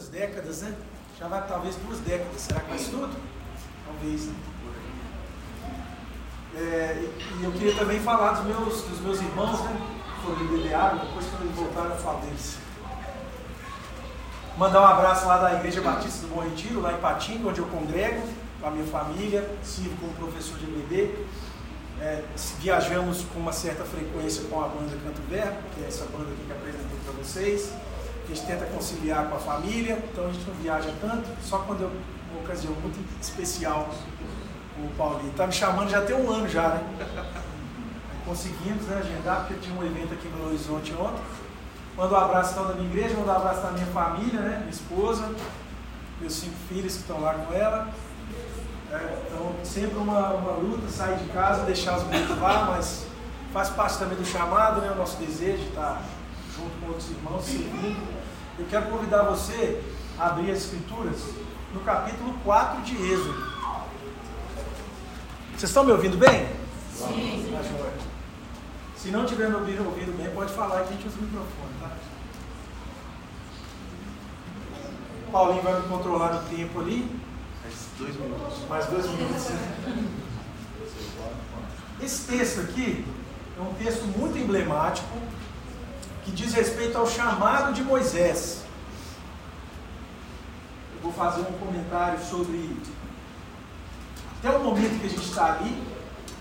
muitas décadas, né? Já vai talvez duas décadas. Será que faz tudo? Talvez, né? É, e eu queria também falar dos meus, dos meus irmãos, né? Que foram liderados, depois quando eles voltaram eu falo deles. Mandar um abraço lá da Igreja Batista do Bom Retiro, lá em Patinga, onde eu congrego, com a minha família, sirvo como professor de MD. É, viajamos com uma certa frequência com a banda Canto Verbo, que é essa banda aqui que apresentei para vocês. A gente tenta conciliar com a família, então a gente não viaja tanto, só quando é uma ocasião muito especial o Paulinho. Está me chamando já tem um ano já, né? Conseguimos né, agendar, porque tinha um evento aqui no Horizonte ontem. Mando um abraço então da minha igreja, mando um abraço da minha família, né? Minha esposa, meus cinco filhos que estão lá com ela. É, então, sempre uma, uma luta, sair de casa, deixar os meninos lá, mas faz parte também do chamado, né? O nosso desejo de estar junto com outros irmãos, servindo. Eu quero convidar você a abrir as Escrituras no capítulo 4 de Êxodo. Vocês estão me ouvindo bem? Sim. Tá. Se não tiver me ouvindo, ouvindo bem, pode falar que a gente usa o microfone, tá? Paulinho vai me controlar no tempo ali. Mais dois minutos. Mais dois minutos. Esse texto aqui é um texto muito emblemático que diz respeito ao chamado de Moisés. Eu vou fazer um comentário sobre até o momento que a gente está ali,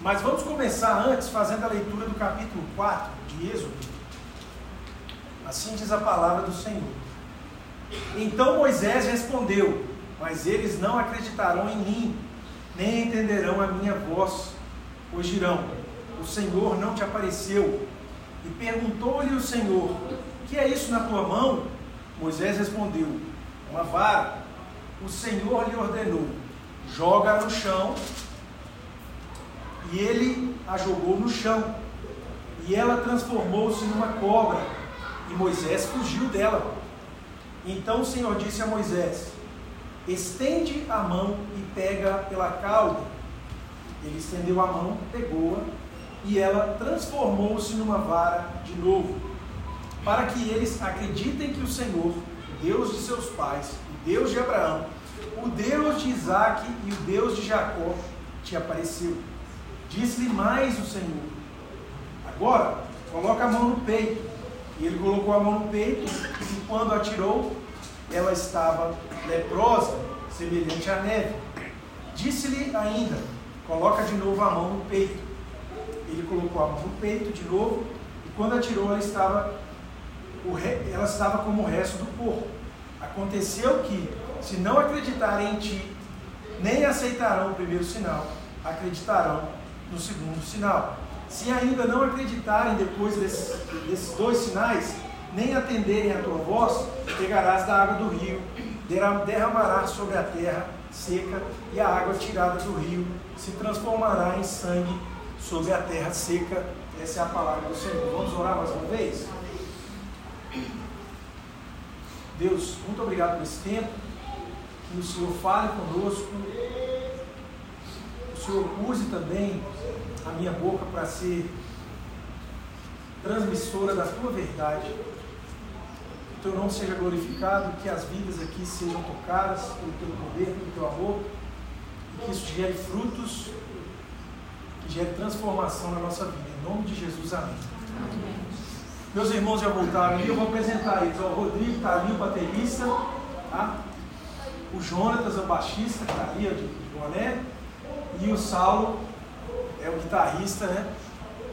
mas vamos começar antes fazendo a leitura do capítulo 4 de Êxodo. Assim diz a palavra do Senhor. Então Moisés respondeu: Mas eles não acreditarão em mim, nem entenderão a minha voz, pois dirão: O Senhor não te apareceu. E perguntou-lhe o Senhor: Que é isso na tua mão? Moisés respondeu: Uma vara. O Senhor lhe ordenou: Joga no chão. E ele a jogou no chão. E ela transformou-se numa cobra. E Moisés fugiu dela. Então o Senhor disse a Moisés: Estende a mão e pega pela cauda. Ele estendeu a mão, pegou-a, e ela transformou-se numa vara de novo, para que eles acreditem que o Senhor, o Deus de seus pais, o Deus de Abraão, o Deus de Isaac e o Deus de Jacó, te apareceu. Disse-lhe mais o Senhor: Agora, coloca a mão no peito. E ele colocou a mão no peito, e quando atirou, ela estava leprosa, semelhante à neve. Disse-lhe ainda: Coloca de novo a mão no peito. Ele colocou a mão no peito de novo, e quando atirou, ela estava, ela estava como o resto do corpo. Aconteceu que, se não acreditarem em ti, nem aceitarão o primeiro sinal, acreditarão no segundo sinal. Se ainda não acreditarem depois desses, desses dois sinais, nem atenderem a tua voz, pegarás da água do rio, derramarás sobre a terra seca, e a água tirada do rio se transformará em sangue sobre a terra seca. Essa é a palavra do Senhor. Vamos orar mais uma vez? Deus, muito obrigado por esse tempo. Que o Senhor fale conosco. O Senhor use também a minha boca para ser transmissora da tua verdade. Que o teu nome seja glorificado, que as vidas aqui sejam tocadas pelo teu poder, pelo teu amor, e que isso gere frutos, gere transformação na nossa vida. Em nome de Jesus, amém. amém. Meus irmãos já voltaram ali, eu vou apresentar eles. O Rodrigo está ali, o baterista, tá? o Jonatas, o baixista, que está ali, ó, de, de boné, e o Saulo é o guitarrista, né?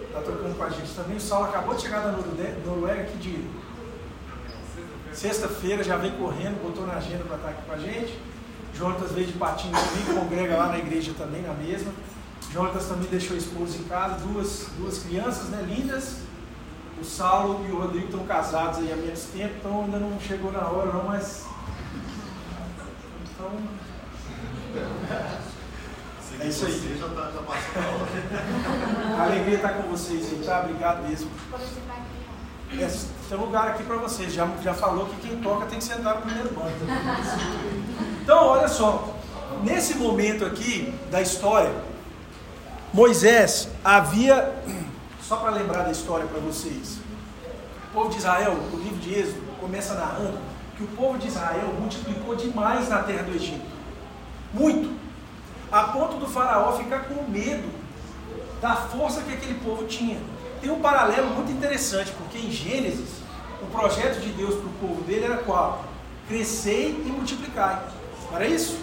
Está tocando com a gente também. O Saulo acabou de chegar da Noruega, que dia? Sexta-feira já vem correndo, botou na agenda para estar aqui com a gente. Jonatas veio de patinho comigo, congrega lá na igreja também, na mesma. Jonatas também deixou a esposa em casa, duas, duas crianças né, lindas. O Saulo e o Rodrigo estão casados aí há menos tempo, então ainda não chegou na hora não, mas. Então. É isso aí. Já tá, já passou a hora. A alegria estar com vocês, gente. Tá? Obrigado mesmo. É, tem um lugar aqui para vocês. Já, já falou que quem toca tem que sentar no primeiro banco. Então, olha só. Nesse momento aqui da história, Moisés havia. Só para lembrar da história para vocês. O povo de Israel, o livro de Êxodo, começa narrando que o povo de Israel multiplicou demais na terra do Egito. Muito. A ponto do faraó ficar com medo da força que aquele povo tinha. Tem um paralelo muito interessante, porque em Gênesis, o projeto de Deus para o povo dele era qual? Crescei e multiplicai. Era isso?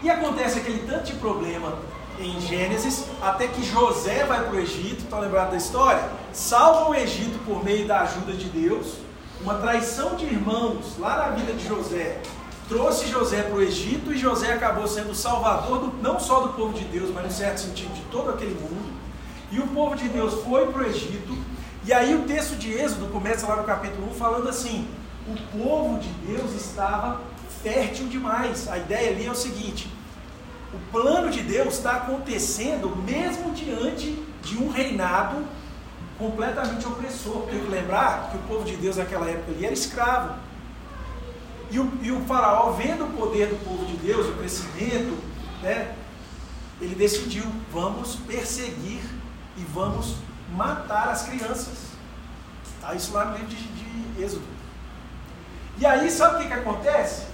E acontece aquele tanto de problema em Gênesis, até que José vai para o Egito, estão lembrados da história? Salva o Egito por meio da ajuda de Deus, uma traição de irmãos lá na vida de José trouxe José para o Egito e José acabou sendo o salvador do, não só do povo de Deus, mas no certo sentido de todo aquele mundo. E o povo de Deus foi para o Egito, e aí o texto de Êxodo começa lá no capítulo 1 falando assim: o povo de Deus estava fértil demais. A ideia ali é o seguinte: o plano de Deus está acontecendo mesmo diante de um reinado completamente opressor. Tem que lembrar que o povo de Deus naquela época ali era escravo. E o, e o faraó, vendo o poder do povo de Deus, o crescimento, né, ele decidiu, vamos perseguir e vamos matar as crianças. Está isso lá no livro de, de Êxodo. E aí, sabe o que, que acontece?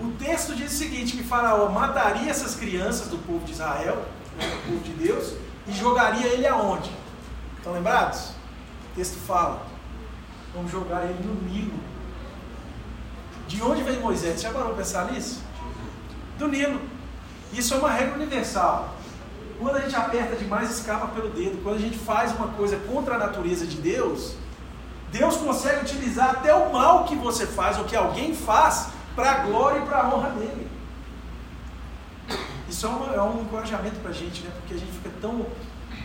O texto diz o seguinte, que Faraó mataria essas crianças do povo de Israel, né, do povo de Deus, e jogaria ele aonde? Estão lembrados? O texto fala, vamos jogar ele no Nilo. De onde vem Moisés? Já parou para pensar nisso? Do Nilo. Isso é uma regra universal. Quando a gente aperta demais, escapa pelo dedo. Quando a gente faz uma coisa contra a natureza de Deus, Deus consegue utilizar até o mal que você faz ou que alguém faz para a glória e para a honra dele. Isso é, é um encorajamento para a gente, né? porque a gente fica tão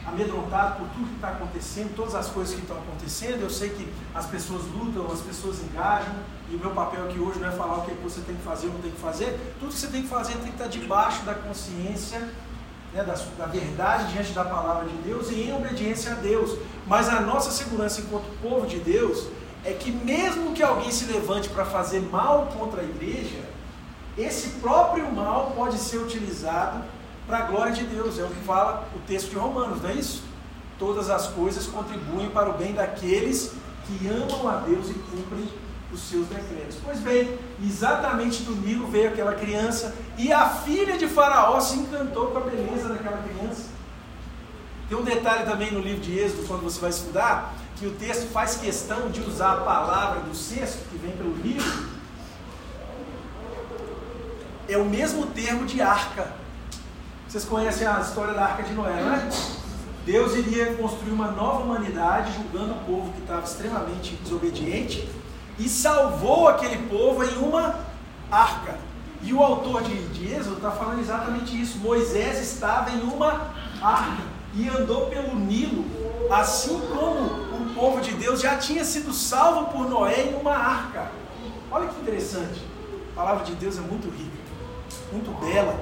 amedrontado por tudo que está acontecendo, todas as coisas que estão acontecendo. Eu sei que as pessoas lutam, as pessoas engajam, e o meu papel aqui hoje não é falar o que você tem que fazer ou não tem que fazer. Tudo que você tem que fazer tem que estar debaixo da consciência, né, da, da verdade diante da palavra de Deus e em obediência a Deus. Mas a nossa segurança enquanto povo de Deus é que mesmo que alguém se levante para fazer mal contra a igreja, esse próprio mal pode ser utilizado para a glória de Deus. É o que fala o texto de Romanos, não é isso? Todas as coisas contribuem para o bem daqueles que amam a Deus e cumprem os seus decretos. Pois bem, exatamente do Nilo veio aquela criança e a filha de Faraó se encantou com a beleza daquela criança. Tem um detalhe também no livro de Êxodo, quando você vai estudar, que o texto faz questão de usar a palavra do cesto, que vem pelo livro, é o mesmo termo de arca. Vocês conhecem a história da arca de Noé, não é? Deus iria construir uma nova humanidade, julgando o povo que estava extremamente desobediente, e salvou aquele povo em uma arca. E o autor de, de Êxodo está falando exatamente isso. Moisés estava em uma arca e andou pelo Nilo, assim como o povo de Deus já tinha sido salvo por Noé em uma arca. Olha que interessante. A palavra de Deus é muito rica, muito bela.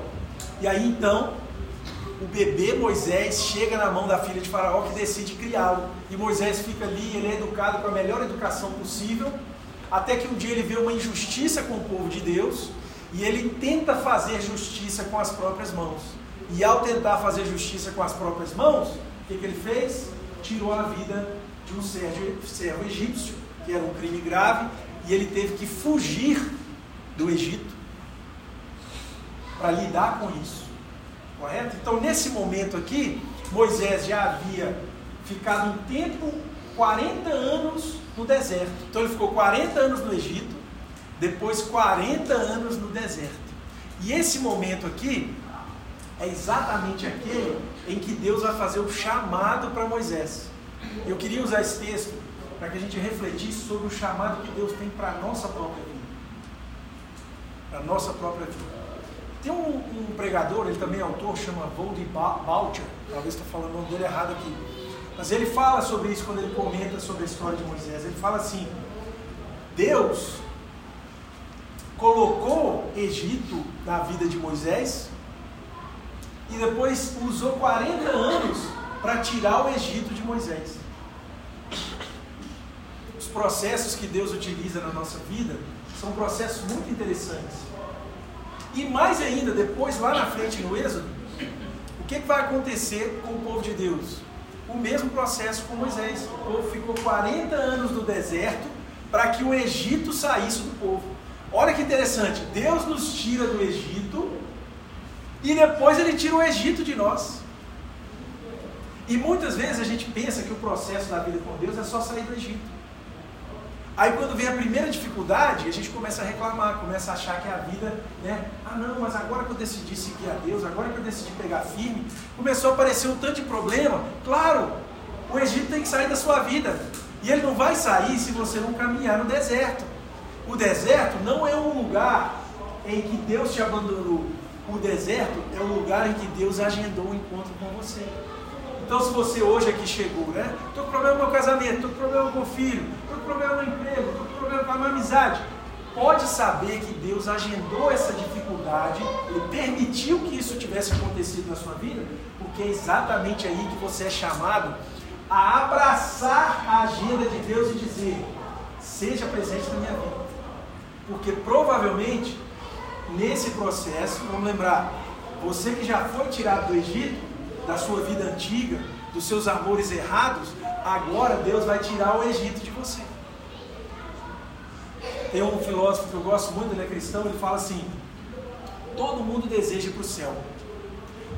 E aí então, o bebê Moisés chega na mão da filha de Faraó que decide criá-lo. E Moisés fica ali, ele é educado com a melhor educação possível até que um dia ele vê uma injustiça com o povo de Deus e ele tenta fazer justiça com as próprias mãos. E ao tentar fazer justiça com as próprias mãos, o que, que ele fez? Tirou a vida de um servo, servo egípcio, que era um crime grave, e ele teve que fugir do Egito para lidar com isso. Correto? Então, nesse momento aqui, Moisés já havia ficado um tempo, 40 anos, no deserto. Então ele ficou 40 anos no Egito, depois 40 anos no deserto. E esse momento aqui é exatamente aquele em que Deus vai fazer o chamado para Moisés. Eu queria usar esse texto para que a gente refletisse sobre o chamado que Deus tem para a nossa própria vida. Para a nossa própria vida. Tem um, um, pregador, ele também é autor, chama Voldie Boucher, talvez estou falando o nome dele errado aqui. Mas ele fala sobre isso quando ele comenta sobre a história de Moisés. Ele fala assim: Deus colocou Egito na vida de Moisés e depois usou 40 anos para tirar o Egito de Moisés. Os processos que Deus utiliza na nossa vida são processos muito interessantes. E mais ainda, depois, lá na frente no Êxodo, o que vai acontecer com o povo de Deus? o mesmo processo com Moisés. O povo ficou 40 anos no deserto para que o Egito saísse do povo. Olha que interessante, Deus nos tira do Egito e depois ele tira o Egito de nós. E muitas vezes a gente pensa que o processo da vida com Deus é só sair do Egito. Aí quando vem a primeira dificuldade, a gente começa a reclamar, começa a achar que a vida, né? Ah não, mas agora que eu decidi seguir a Deus, agora que eu decidi pegar firme, começou a aparecer um tanto de problema. Claro, o Egito tem que sair da sua vida. E ele não vai sair se você não caminhar no deserto. O deserto não é um lugar em que Deus te abandonou. O deserto é o lugar em que Deus agendou o encontro com você. Então, se você hoje aqui chegou, né? Estou com problema no meu casamento, estou com problema com o filho, estou com problema no emprego, estou com problema com a minha amizade. Pode saber que Deus agendou essa dificuldade, Ele permitiu que isso tivesse acontecido na sua vida, porque é exatamente aí que você é chamado a abraçar a agenda de Deus e dizer: seja presente na minha vida. Porque provavelmente, nesse processo, vamos lembrar, você que já foi tirado do Egito, da sua vida antiga, dos seus amores errados, agora Deus vai tirar o Egito de você. Tem um filósofo que eu gosto muito, ele é cristão, ele fala assim: todo mundo deseja para o céu.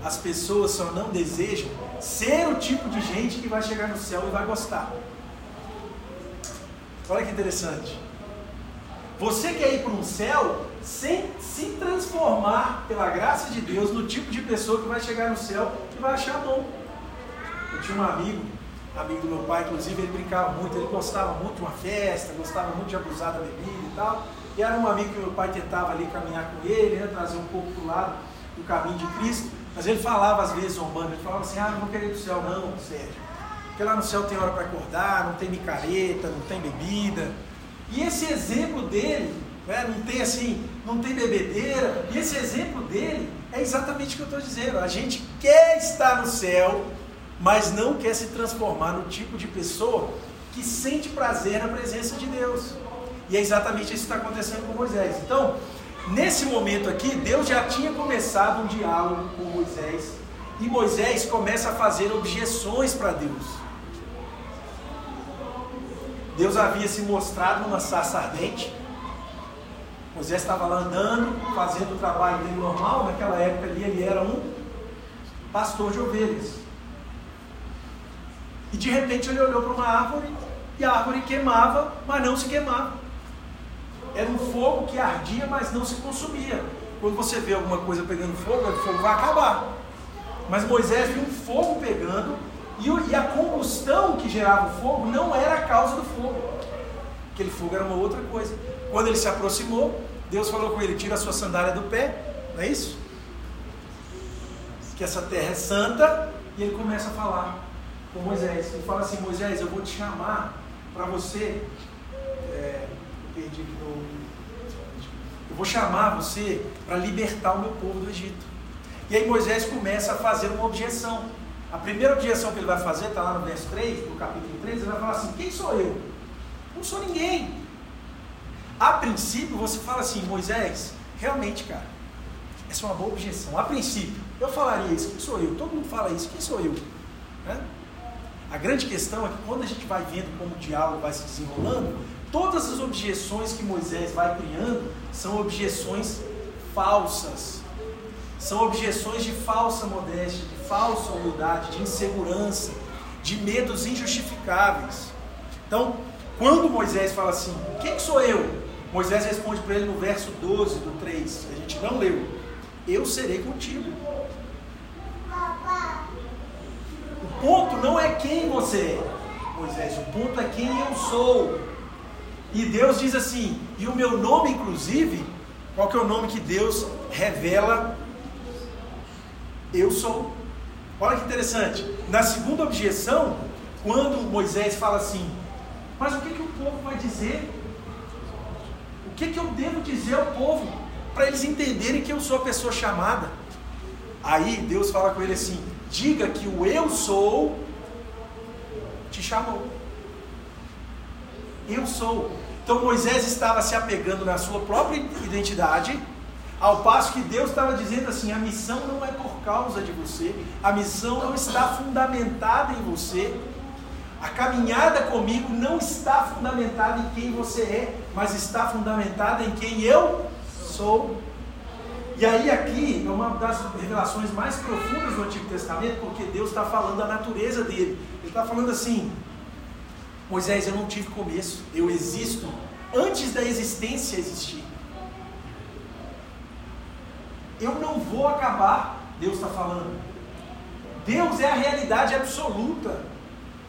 As pessoas só não desejam ser o tipo de gente que vai chegar no céu e vai gostar. Olha que interessante. Você quer ir para um céu sem se transformar pela graça de Deus no tipo de pessoa que vai chegar no céu e vai achar bom. Eu tinha um amigo, amigo do meu pai, inclusive, ele brincava muito, ele gostava muito de uma festa, gostava muito de abusar da bebida e tal. E era um amigo que meu pai tentava ali caminhar com ele, né, trazer um pouco para o lado do caminho de Cristo. Mas ele falava às vezes zombando, ele falava assim, ah, não vou querer ir para o céu não, Sérgio. Porque lá no céu tem hora para acordar, não tem micareta, não tem bebida. E esse exemplo dele, né, não tem assim, não tem bebedeira, e esse exemplo dele é exatamente o que eu estou dizendo. A gente quer estar no céu, mas não quer se transformar no tipo de pessoa que sente prazer na presença de Deus. E é exatamente isso que está acontecendo com Moisés. Então, nesse momento aqui, Deus já tinha começado um diálogo com Moisés, e Moisés começa a fazer objeções para Deus. Deus havia se mostrado numa sarça ardente. Moisés estava lá andando, fazendo o trabalho dele normal. Naquela época ali ele era um pastor de ovelhas. E de repente ele olhou para uma árvore e a árvore queimava, mas não se queimava. Era um fogo que ardia, mas não se consumia. Quando você vê alguma coisa pegando fogo, o fogo vai acabar. Mas Moisés viu um fogo pegando e, a combustão que gerava o fogo não era a causa do fogo. Aquele fogo era uma outra coisa. Quando ele se aproximou, Deus falou com ele: tira a sua sandália do pé, não é isso? Que essa terra é santa. E ele começa a falar com Moisés. Ele fala assim: Moisés, eu vou te chamar para você. É, perdi aqui no. Eu vou chamar você para libertar o meu povo do Egito. E aí Moisés começa a fazer uma objeção. A primeira objeção que ele vai fazer, está lá no verso 3, no capítulo 3, ele vai falar assim: quem sou eu? Não sou ninguém. A princípio, você fala assim, Moisés, realmente, cara, essa é uma boa objeção. A princípio, eu falaria isso, quem sou eu? Todo mundo fala isso, quem sou eu? Né? A grande questão é que quando a gente vai vendo como o diálogo vai se desenrolando, todas as objeções que Moisés vai criando são objeções falsas. São objeções de falsa modéstia, de falsa humildade, de insegurança, de medos injustificáveis. Então, quando Moisés fala assim: Quem sou eu? Moisés responde para ele no verso 12 do 3, a gente não leu: Eu serei contigo. O ponto não é quem você é, Moisés, o ponto é quem eu sou. E Deus diz assim, e o meu nome, inclusive, qual que é o nome que Deus revela? Eu sou. Olha que interessante. Na segunda objeção, quando Moisés fala assim, mas o que, que o povo vai dizer? Que, que eu devo dizer ao povo para eles entenderem que eu sou a pessoa chamada? Aí Deus fala com ele assim: diga que o eu sou te chamou. Eu sou. Então Moisés estava se apegando na sua própria identidade ao passo que Deus estava dizendo assim: a missão não é por causa de você, a missão não está fundamentada em você, A caminhada comigo não está fundamentada em quem você é, mas está fundamentada em quem eu sou. E aí aqui é uma das revelações mais profundas do Antigo Testamento, porque Deus está falando da natureza dele. Ele está falando assim, Moisés, eu não tive começo, eu existo antes da existência existir. Eu não vou acabar, Deus está falando. Deus é a realidade absoluta.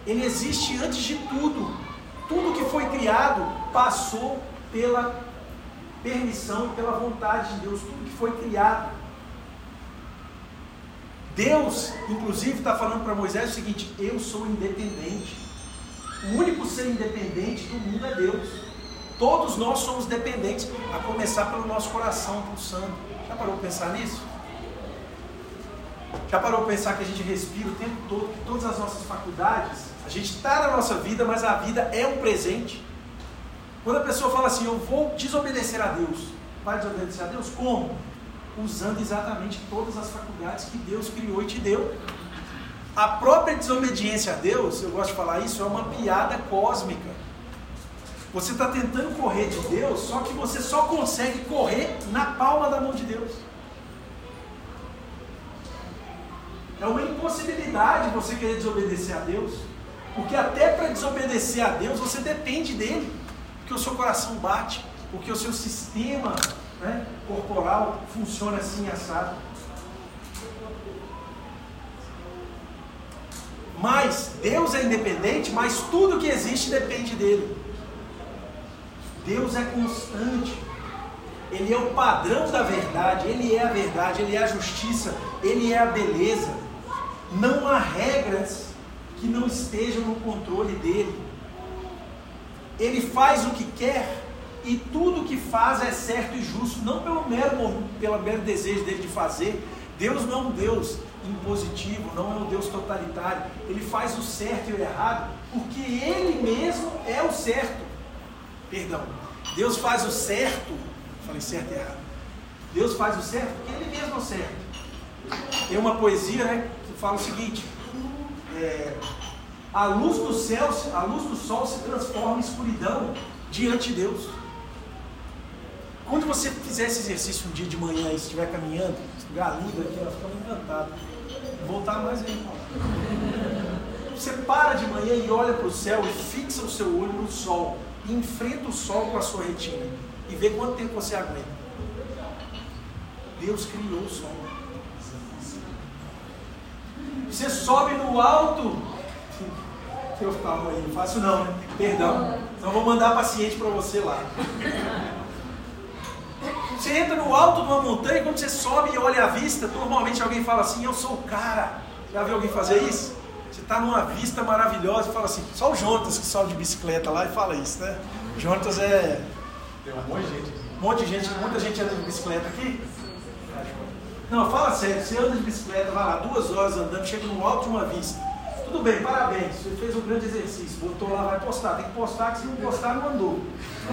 Ele existe antes de tudo. Tudo que foi criado passou pela permissão e pela vontade de Deus. Tudo que foi criado. Deus, inclusive, está falando para Moisés o seguinte: Eu sou independente. O único ser independente do mundo é Deus. Todos nós somos dependentes, a começar pelo nosso coração pulsando. Já parou para pensar nisso? Já parou para pensar que a gente respira o tempo todo, que todas as nossas faculdades a gente está na nossa vida, mas a vida é um presente. Quando a pessoa fala assim, eu vou desobedecer a Deus, vai desobedecer a Deus? Como? Usando exatamente todas as faculdades que Deus criou e te deu. A própria desobediência a Deus, eu gosto de falar isso, é uma piada cósmica. Você está tentando correr de Deus, só que você só consegue correr na palma da mão de Deus. É uma impossibilidade você querer desobedecer a Deus. Porque até para desobedecer a Deus você depende dele. Porque o seu coração bate, porque o seu sistema né, corporal funciona assim assado. Mas Deus é independente, mas tudo que existe depende dele. Deus é constante. Ele é o padrão da verdade, ele é a verdade, ele é a justiça, ele é a beleza. Não há regras que não estejam no controle dele. Ele faz o que quer e tudo o que faz é certo e justo, não pelo mero, pelo mero desejo dele de fazer. Deus não é um Deus impositivo, não é um Deus totalitário. Ele faz o certo e o errado porque ele mesmo é o certo. Perdão. Deus faz o certo, falei certo e errado. Deus faz o certo porque ele mesmo é o certo. Tem uma poesia né, que fala o seguinte: é, a luz do céu, a luz do sol se transforma em escuridão diante de Deus. Quando você fizer esse exercício um dia de manhã e estiver caminhando, esse lugar lindo aqui, ela fica encantado. Voltar mais aí. Você para de manhã e olha para o céu e fixa o seu olho no sol. E enfrenta o sol com a sua retina. E vê quanto tempo você aguenta. Deus criou o sol. Você sobe no alto. Eu calma aí, não faço não, né? Perdão. Então vou mandar paciente para você lá. Você entra no alto de uma montanha, quando você sobe e olha a vista, normalmente alguém fala assim, eu sou o cara. Já viu alguém fazer isso? Você está numa vista maravilhosa e fala assim, só o Jonas que sobe de bicicleta lá e fala isso, né? Jonas é. Tem um monte de gente. Um monte de gente, muita gente anda de bicicleta aqui. Não, fala sério, você anda de bicicleta, vai lá, duas horas andando, chega no alto de uma vista. Tudo bem, parabéns, você fez um grande exercício, botou lá, vai postar, tem que postar, que se não postar, não andou.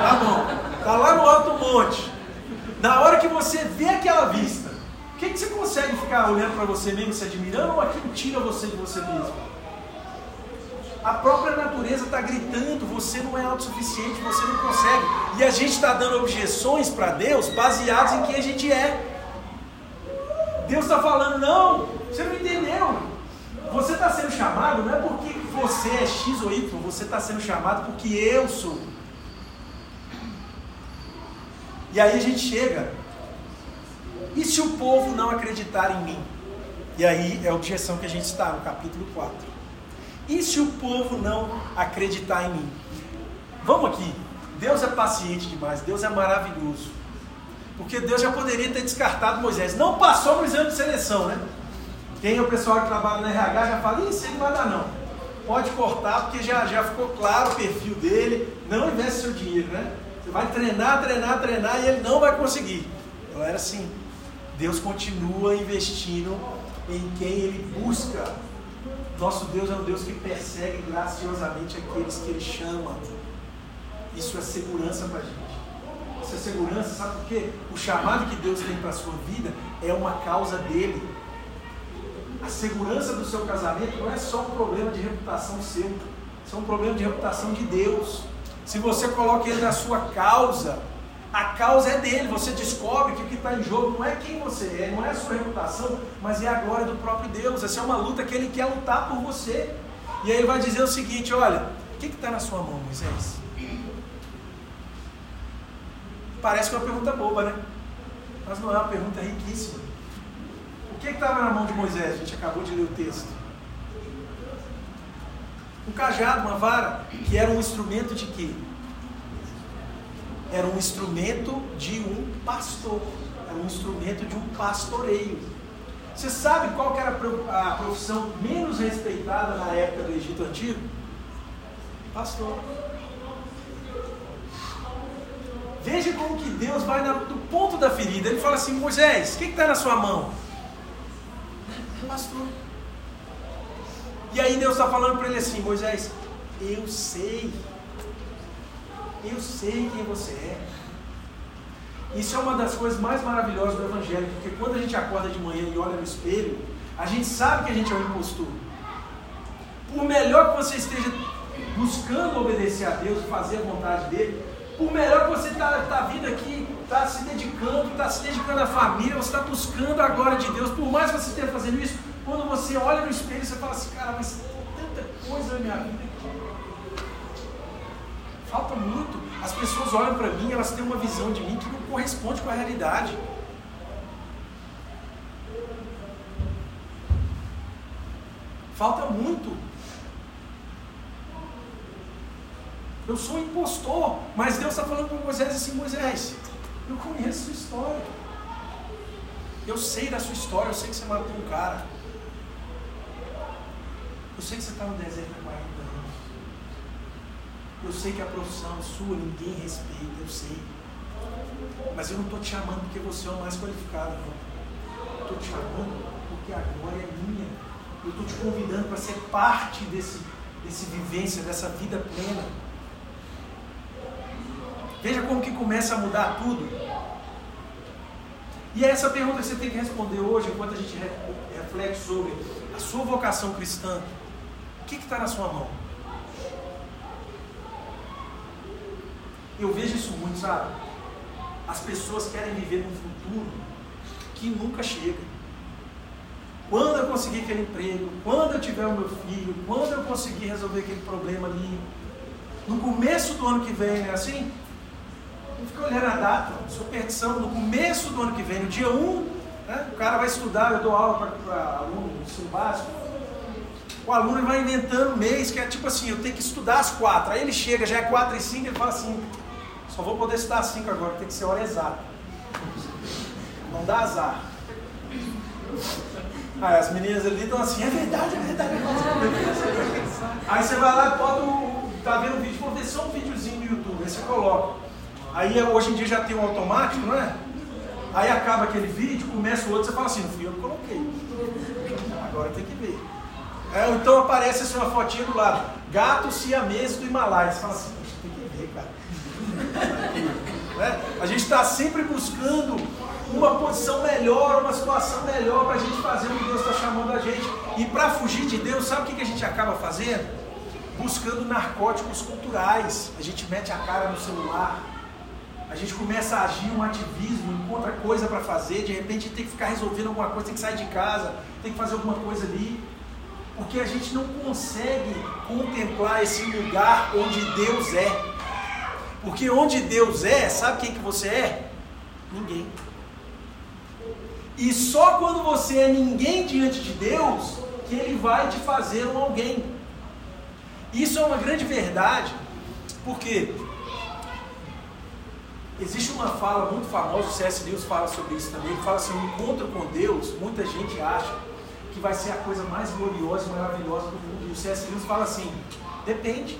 tá bom, tá lá no alto do monte. Na hora que você vê aquela vista, o que, que você consegue ficar olhando para você mesmo, se admirando, ou aquilo tira você de você mesmo? A própria natureza está gritando, você não é autossuficiente, você não consegue. E a gente está dando objeções para Deus baseadas em quem a gente é. Deus está falando, não, você não entendeu. Você está sendo chamado não é porque você é X ou Y, você está sendo chamado porque eu sou. E aí a gente chega. E se o povo não acreditar em mim? E aí é a objeção que a gente está no capítulo 4. E se o povo não acreditar em mim? Vamos aqui. Deus é paciente demais, Deus é maravilhoso. Porque Deus já poderia ter descartado Moisés. Não passou no exame de seleção, né? Quem é o pessoal que trabalha no RH já fala, isso aí não vai dar não. Pode cortar, porque já, já ficou claro o perfil dele. Não investe seu dinheiro, né? Você vai treinar, treinar, treinar e ele não vai conseguir. Então era assim. Deus continua investindo em quem ele busca. Nosso Deus é um Deus que persegue graciosamente aqueles que ele chama. Isso é segurança para a gente segurança, sabe por quê? O chamado que Deus tem para a sua vida é uma causa dele. a segurança do seu casamento não é só um problema de reputação seu, isso é um problema de reputação de Deus. Se você coloca ele na sua causa, a causa é dele. Você descobre que o que está em jogo não é quem você é, não é a sua reputação, mas é a glória do próprio Deus. Essa é uma luta que ele quer lutar por você. E aí ele vai dizer o seguinte: olha, o que está na sua mão, Moisés? Parece que é uma pergunta boba, né? Mas não é uma pergunta riquíssima. O que estava na mão de Moisés? A gente acabou de ler o texto. Um cajado, uma vara, que era um instrumento de quê? Era um instrumento de um pastor. Era um instrumento de um pastoreio. Você sabe qual era a profissão menos respeitada na época do Egito Antigo? Pastor. Veja como que Deus vai no ponto da ferida. Ele fala assim: Moisés, o que está na sua mão? Pastor. E aí Deus está falando para ele assim: Moisés, eu sei. Eu sei quem você é. Isso é uma das coisas mais maravilhosas do Evangelho, porque quando a gente acorda de manhã e olha no espelho, a gente sabe que a gente é um impostor. Por melhor que você esteja buscando obedecer a Deus, fazer a vontade dele, por melhor que você está tá vindo aqui, está se dedicando, está se dedicando à família, você está buscando a glória de Deus, por mais que você esteja fazendo isso, quando você olha no espelho, você fala assim, cara, mas tanta coisa na minha vida Falta muito. As pessoas olham para mim, elas têm uma visão de mim que não corresponde com a realidade. Falta muito. Eu sou um impostor, mas Deus está falando com Moisés assim: Moisés, eu conheço sua história. Eu sei da sua história, eu sei que você matou um cara. Eu sei que você está no deserto há 40 anos. Eu sei que a profissão sua ninguém respeita, eu sei. Mas eu não estou te chamando porque você é o mais qualificado, não. Estou te chamando porque a glória é minha. Eu estou te convidando para ser parte desse, desse vivência, dessa vida plena. Veja como que começa a mudar tudo. E é essa pergunta que você tem que responder hoje, enquanto a gente reflete sobre a sua vocação cristã. O que está na sua mão? Eu vejo isso muito, sabe? As pessoas querem viver num futuro que nunca chega. Quando eu conseguir aquele emprego, quando eu tiver o meu filho, quando eu conseguir resolver aquele problema ali, no começo do ano que vem, é assim? Fica olhando a data, superstição, no começo do ano que vem, no dia 1, né, o cara vai estudar, eu dou aula para aluno no ensino básico, o aluno vai inventando mês, que é tipo assim, eu tenho que estudar às quatro. Aí ele chega, já é quatro e cinco, ele fala assim, só vou poder estudar às cinco agora, tem que ser hora exata. Não dá azar. Aí as meninas ali estão assim, é verdade, é verdade, é verdade. Aí você vai lá e bota o. tá vendo o vídeo, vou ver só um videozinho no YouTube, aí você coloca. Aí hoje em dia já tem um automático, não é? Aí acaba aquele vídeo, começa o outro, você fala assim, não fui eu que coloquei. Agora tem que ver. É, então aparece assim uma fotinha do lado. Gato siamês do Himalaia. Você fala assim, tem que ver, cara. é? A gente está sempre buscando uma posição melhor, uma situação melhor para a gente fazer o que Deus está chamando a gente. E para fugir de Deus, sabe o que, que a gente acaba fazendo? Buscando narcóticos culturais. A gente mete a cara no celular, a gente começa a agir um ativismo, encontra coisa para fazer, de repente tem que ficar resolvendo alguma coisa, tem que sair de casa, tem que fazer alguma coisa ali. Porque a gente não consegue contemplar esse lugar onde Deus é. Porque onde Deus é, sabe quem que você é? Ninguém. E só quando você é ninguém diante de Deus, que Ele vai te fazer um alguém. Isso é uma grande verdade, porque existe uma fala muito famosa, o C.S. Lewis fala sobre isso também, fala assim, o encontro com Deus, muita gente acha que vai ser a coisa mais gloriosa e maravilhosa do mundo. E o C.S. Lewis fala assim: depende.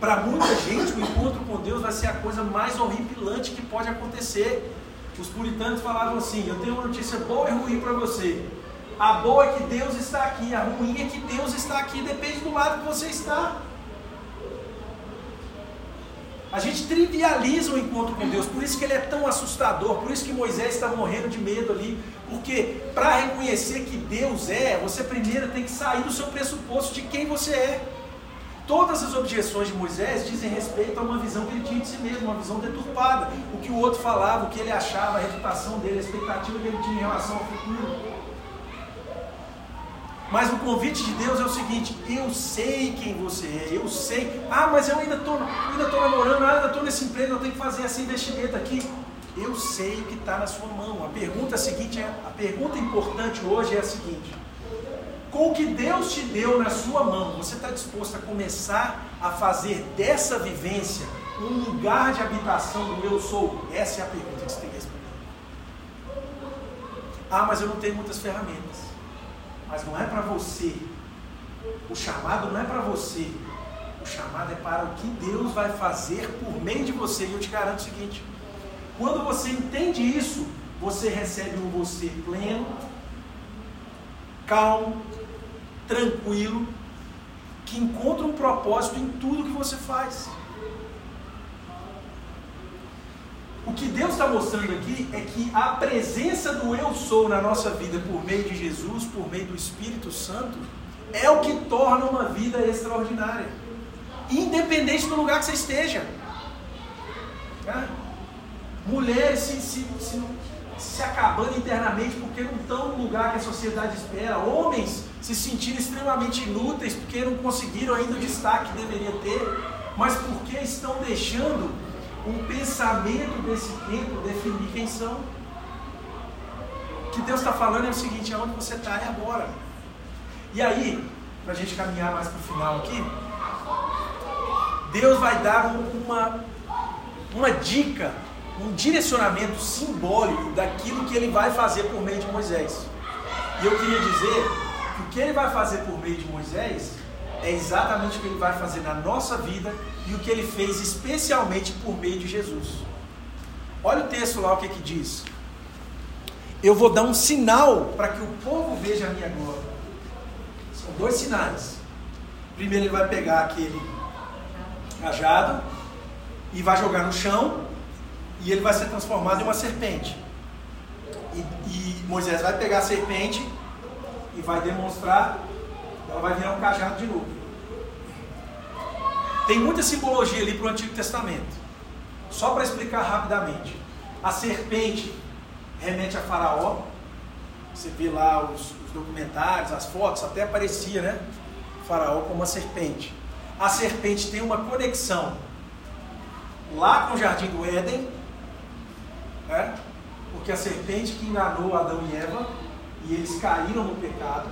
Para muita gente, o encontro com Deus vai ser a coisa mais horripilante que pode acontecer. Os puritanos falavam assim: Eu tenho uma notícia boa e ruim para você. A boa é que Deus está aqui, a ruim é que Deus está aqui, depende do lado que você está. A gente trivializa o encontro com Deus, por isso que ele é tão assustador, por isso que Moisés está morrendo de medo ali, porque para reconhecer que Deus é, você primeiro tem que sair do seu pressuposto de quem você é. Todas as objeções de Moisés dizem respeito a uma visão que ele tinha de si mesmo, uma visão deturpada. O que o outro falava, o que ele achava, a reputação dele, a expectativa que ele tinha em relação ao futuro. Mas o convite de Deus é o seguinte: eu sei quem você é, eu sei. Ah, mas eu ainda estou ainda tô namorando, ah, ainda estou nesse emprego, eu tenho que fazer esse investimento aqui. Eu sei o que está na sua mão. A pergunta seguinte é, a pergunta importante hoje é a seguinte: com o que Deus te deu na sua mão, você está disposto a começar a fazer dessa vivência um lugar de habitação do eu sou? Essa é a pergunta que você tem que responder. Ah, mas eu não tenho muitas ferramentas. Mas não é para você. O chamado não é para você. O chamado é para o que Deus vai fazer por meio de você. E eu te garanto o seguinte: quando você entende isso, você recebe um você pleno, calmo, tranquilo, que encontra um propósito em tudo que você faz. O que Deus está mostrando aqui é que a presença do Eu Sou na nossa vida por meio de Jesus, por meio do Espírito Santo, é o que torna uma vida extraordinária, independente do lugar que você esteja. É? Mulheres se, se, se, se acabando internamente porque não estão no lugar que a sociedade espera. Homens se sentindo extremamente inúteis porque não conseguiram ainda o destaque que deveria ter, mas porque estão deixando um pensamento desse tempo definir quem são. O que Deus está falando é o seguinte: aonde você está é agora. E aí, para a gente caminhar mais para o final aqui, Deus vai dar uma, uma dica, um direcionamento simbólico daquilo que ele vai fazer por meio de Moisés. E eu queria dizer que o que ele vai fazer por meio de Moisés é exatamente o que ele vai fazer na nossa vida e o que ele fez especialmente por meio de Jesus. Olha o texto lá, o que, que diz. Eu vou dar um sinal para que o povo veja a minha glória. São dois sinais. Primeiro ele vai pegar aquele cajado e vai jogar no chão e ele vai ser transformado em uma serpente. E, e Moisés vai pegar a serpente e vai demonstrar, ela vai virar um cajado de novo. Tem muita simbologia ali para o Antigo Testamento. Só para explicar rapidamente. A serpente remete a Faraó. Você vê lá os, os documentários, as fotos, até aparecia, né? Faraó como uma serpente. A serpente tem uma conexão lá com o jardim do Éden, né? porque a serpente que enganou Adão e Eva e eles caíram no pecado.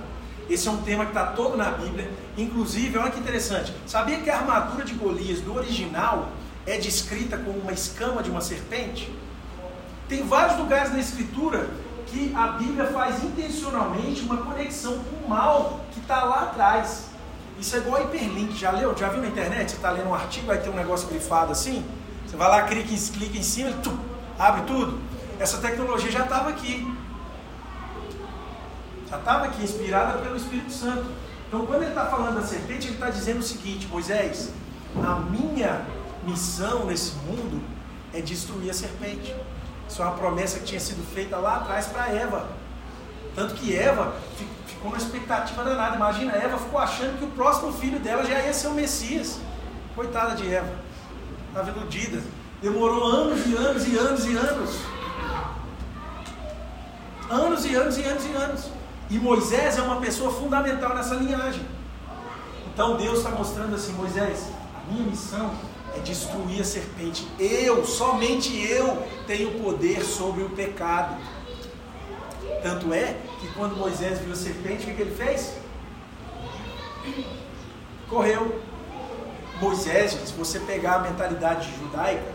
Esse é um tema que está todo na Bíblia. Inclusive, olha que interessante. Sabia que a armadura de Golias do original é descrita como uma escama de uma serpente? Tem vários lugares na Escritura que a Bíblia faz intencionalmente uma conexão com o mal que está lá atrás. Isso é igual a hiperlink. Já leu? Já viu na internet? Você está lendo um artigo, vai ter um negócio grifado assim? Você vai lá, clica, clica em cima, tum, abre tudo. Essa tecnologia já estava aqui. Já estava aqui, inspirada pelo Espírito Santo. Então, quando ele está falando da serpente, ele está dizendo o seguinte: Moisés, a minha missão nesse mundo é destruir a serpente. Isso é uma promessa que tinha sido feita lá atrás para Eva. Tanto que Eva ficou numa expectativa danada. Imagina, Eva ficou achando que o próximo filho dela já ia ser o Messias. Coitada de Eva. Estava iludida. Demorou anos e anos e anos e anos. Anos e anos e anos e anos. E Moisés é uma pessoa fundamental nessa linhagem. Então Deus está mostrando assim: Moisés, a minha missão é destruir a serpente. Eu, somente eu, tenho poder sobre o pecado. Tanto é que quando Moisés viu a serpente, o que, ele fez? Correu. Moisés, se você pegar a mentalidade judaica,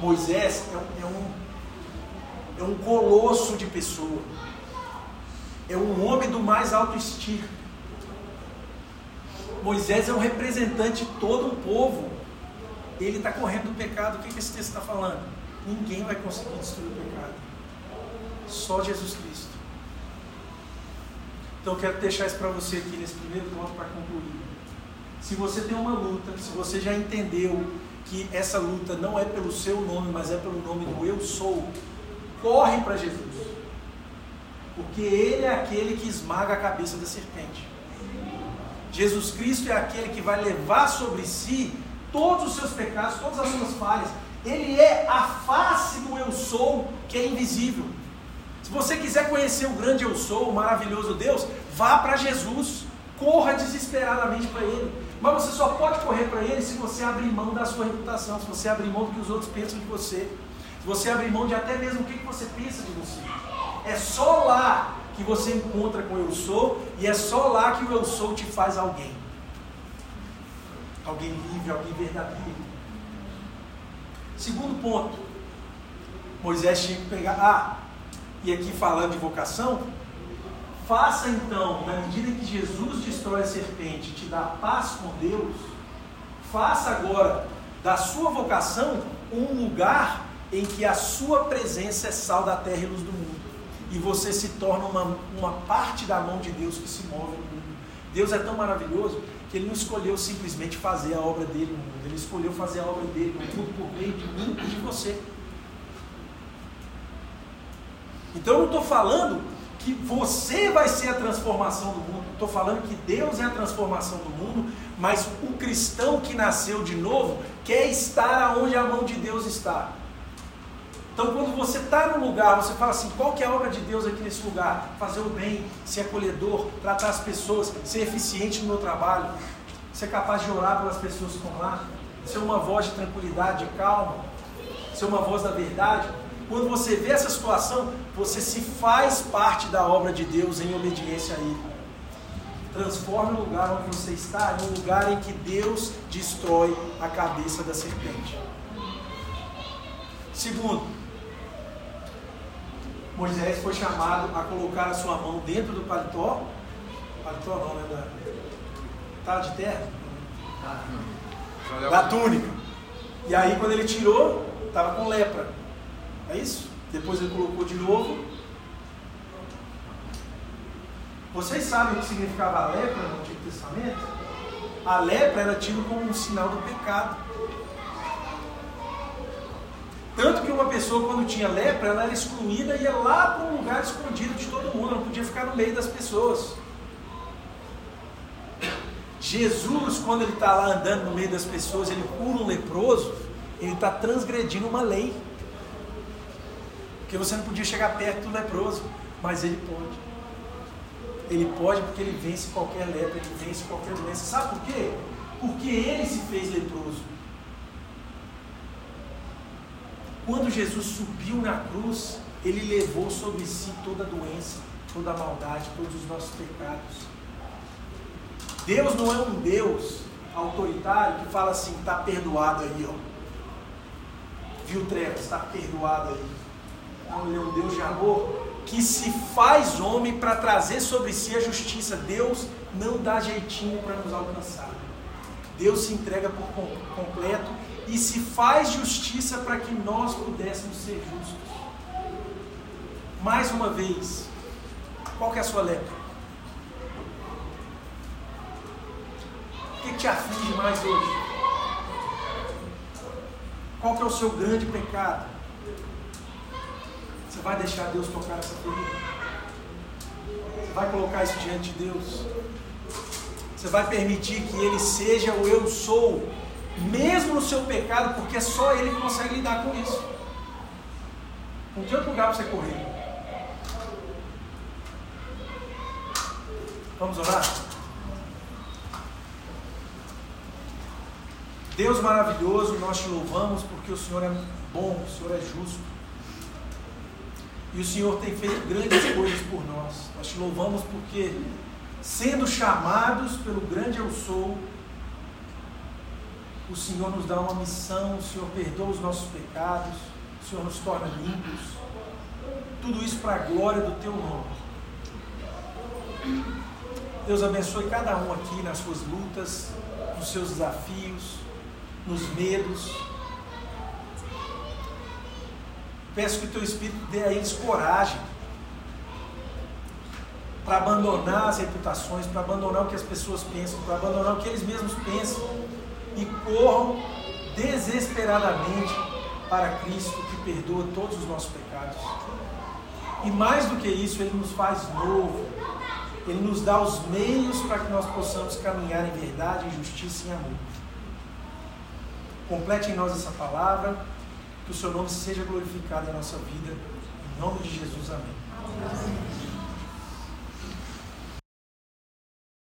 Moisés é um, é um, é um colosso de pessoa é um homem do mais alto estir. Moisés é um representante de todo um povo. Ele está correndo do pecado. O que, que esse texto está falando? Ninguém vai conseguir destruir o pecado. Só Jesus Cristo. Então eu quero deixar isso para você aqui nesse primeiro ponto para concluir. Se você tem uma luta, se você já entendeu que essa luta não é pelo seu nome, mas é pelo nome do eu sou, corre para Jesus. Porque Ele é aquele que esmaga a cabeça da serpente. Jesus Cristo é aquele que vai levar sobre si todos os seus pecados, todas as suas falhas. Ele é a face do eu sou que é invisível. Se você quiser conhecer o grande eu sou, o maravilhoso Deus, vá para Jesus. Corra desesperadamente para Ele. Mas você só pode correr para Ele se você abrir mão da sua reputação, se você abrir mão do que os outros pensam de você, se você abrir mão de até mesmo o que você pensa de você. É só lá que você encontra com eu sou e é só lá que o eu sou te faz alguém. Alguém livre, alguém verdadeiro. Segundo ponto, Moisés tinha que pegar. Ah, e aqui falando de vocação, faça então, na medida que Jesus destrói a serpente e te dá paz com Deus, faça agora da sua vocação um lugar em que a sua presença é sal da terra e luz do mundo. E você se torna uma, uma parte da mão de Deus que se move no mundo. Deus é tão maravilhoso que ele não escolheu simplesmente fazer a obra dele no mundo, ele escolheu fazer a obra dele no mundo por meio de mim e de você. Então eu não estou falando que você vai ser a transformação do mundo, estou falando que Deus é a transformação do mundo, mas o cristão que nasceu de novo quer estar onde a mão de Deus está. Então, quando você está no lugar, você fala assim: qual que é a obra de Deus aqui nesse lugar? Fazer o bem, ser acolhedor, tratar as pessoas, ser eficiente no meu trabalho, ser capaz de orar pelas pessoas que estão lá, ser uma voz de tranquilidade, de calma, ser uma voz da verdade. Quando você vê essa situação, você se faz parte da obra de Deus em obediência a Ele. Transforme o lugar onde você está em um lugar em que Deus destrói a cabeça da serpente. Segundo, Moisés foi chamado a colocar a sua mão dentro do paletó. Paletó não, né? Da, tá de terra? Da túnica. E aí quando ele tirou, estava com lepra. É isso? Depois ele colocou de novo. Vocês sabem o que significava a lepra no Antigo Testamento? A lepra era tida como um sinal do pecado. Tanto que uma pessoa, quando tinha lepra, ela era excluída e ia lá para um lugar escondido de todo mundo, não podia ficar no meio das pessoas. Jesus, quando ele está lá andando no meio das pessoas, ele cura um leproso, ele está transgredindo uma lei. Porque você não podia chegar perto do leproso, mas ele pode. Ele pode porque ele vence qualquer lepra, ele vence qualquer doença. Sabe por quê? Porque ele se fez leproso. Quando Jesus subiu na cruz, ele levou sobre si toda a doença, toda a maldade, todos os nossos pecados. Deus não é um Deus autoritário que fala assim, está perdoado aí, ó. Viu, Trevas, está perdoado aí. Não, ele é um Deus de amor que se faz homem para trazer sobre si a justiça. Deus não dá jeitinho para nos alcançar. Deus se entrega por completo e se faz justiça para que nós pudéssemos ser justos. Mais uma vez, qual que é a sua lepra? O que te aflige mais hoje? Qual que é o seu grande pecado? Você vai deixar Deus tocar essa ferida? Você vai colocar isso diante de Deus? Você vai permitir que Ele seja o eu sou mesmo no seu pecado, porque é só Ele que consegue lidar com isso. Não tem outro lugar para você correr. Vamos orar? Deus maravilhoso, nós te louvamos porque o Senhor é bom, o Senhor é justo. E o Senhor tem feito grandes coisas por nós. Nós te louvamos porque, sendo chamados pelo grande Eu Sou, o Senhor nos dá uma missão, o Senhor perdoa os nossos pecados, o Senhor nos torna limpos. Tudo isso para a glória do Teu nome. Deus abençoe cada um aqui nas suas lutas, nos seus desafios, nos medos. Peço que o Teu Espírito dê a eles coragem para abandonar as reputações, para abandonar o que as pessoas pensam, para abandonar o que eles mesmos pensam e corram desesperadamente para Cristo que perdoa todos os nossos pecados. E mais do que isso, Ele nos faz novo. Ele nos dá os meios para que nós possamos caminhar em verdade, em justiça e em amor. Complete em nós essa palavra, que o Seu nome seja glorificado em nossa vida. Em nome de Jesus, amém.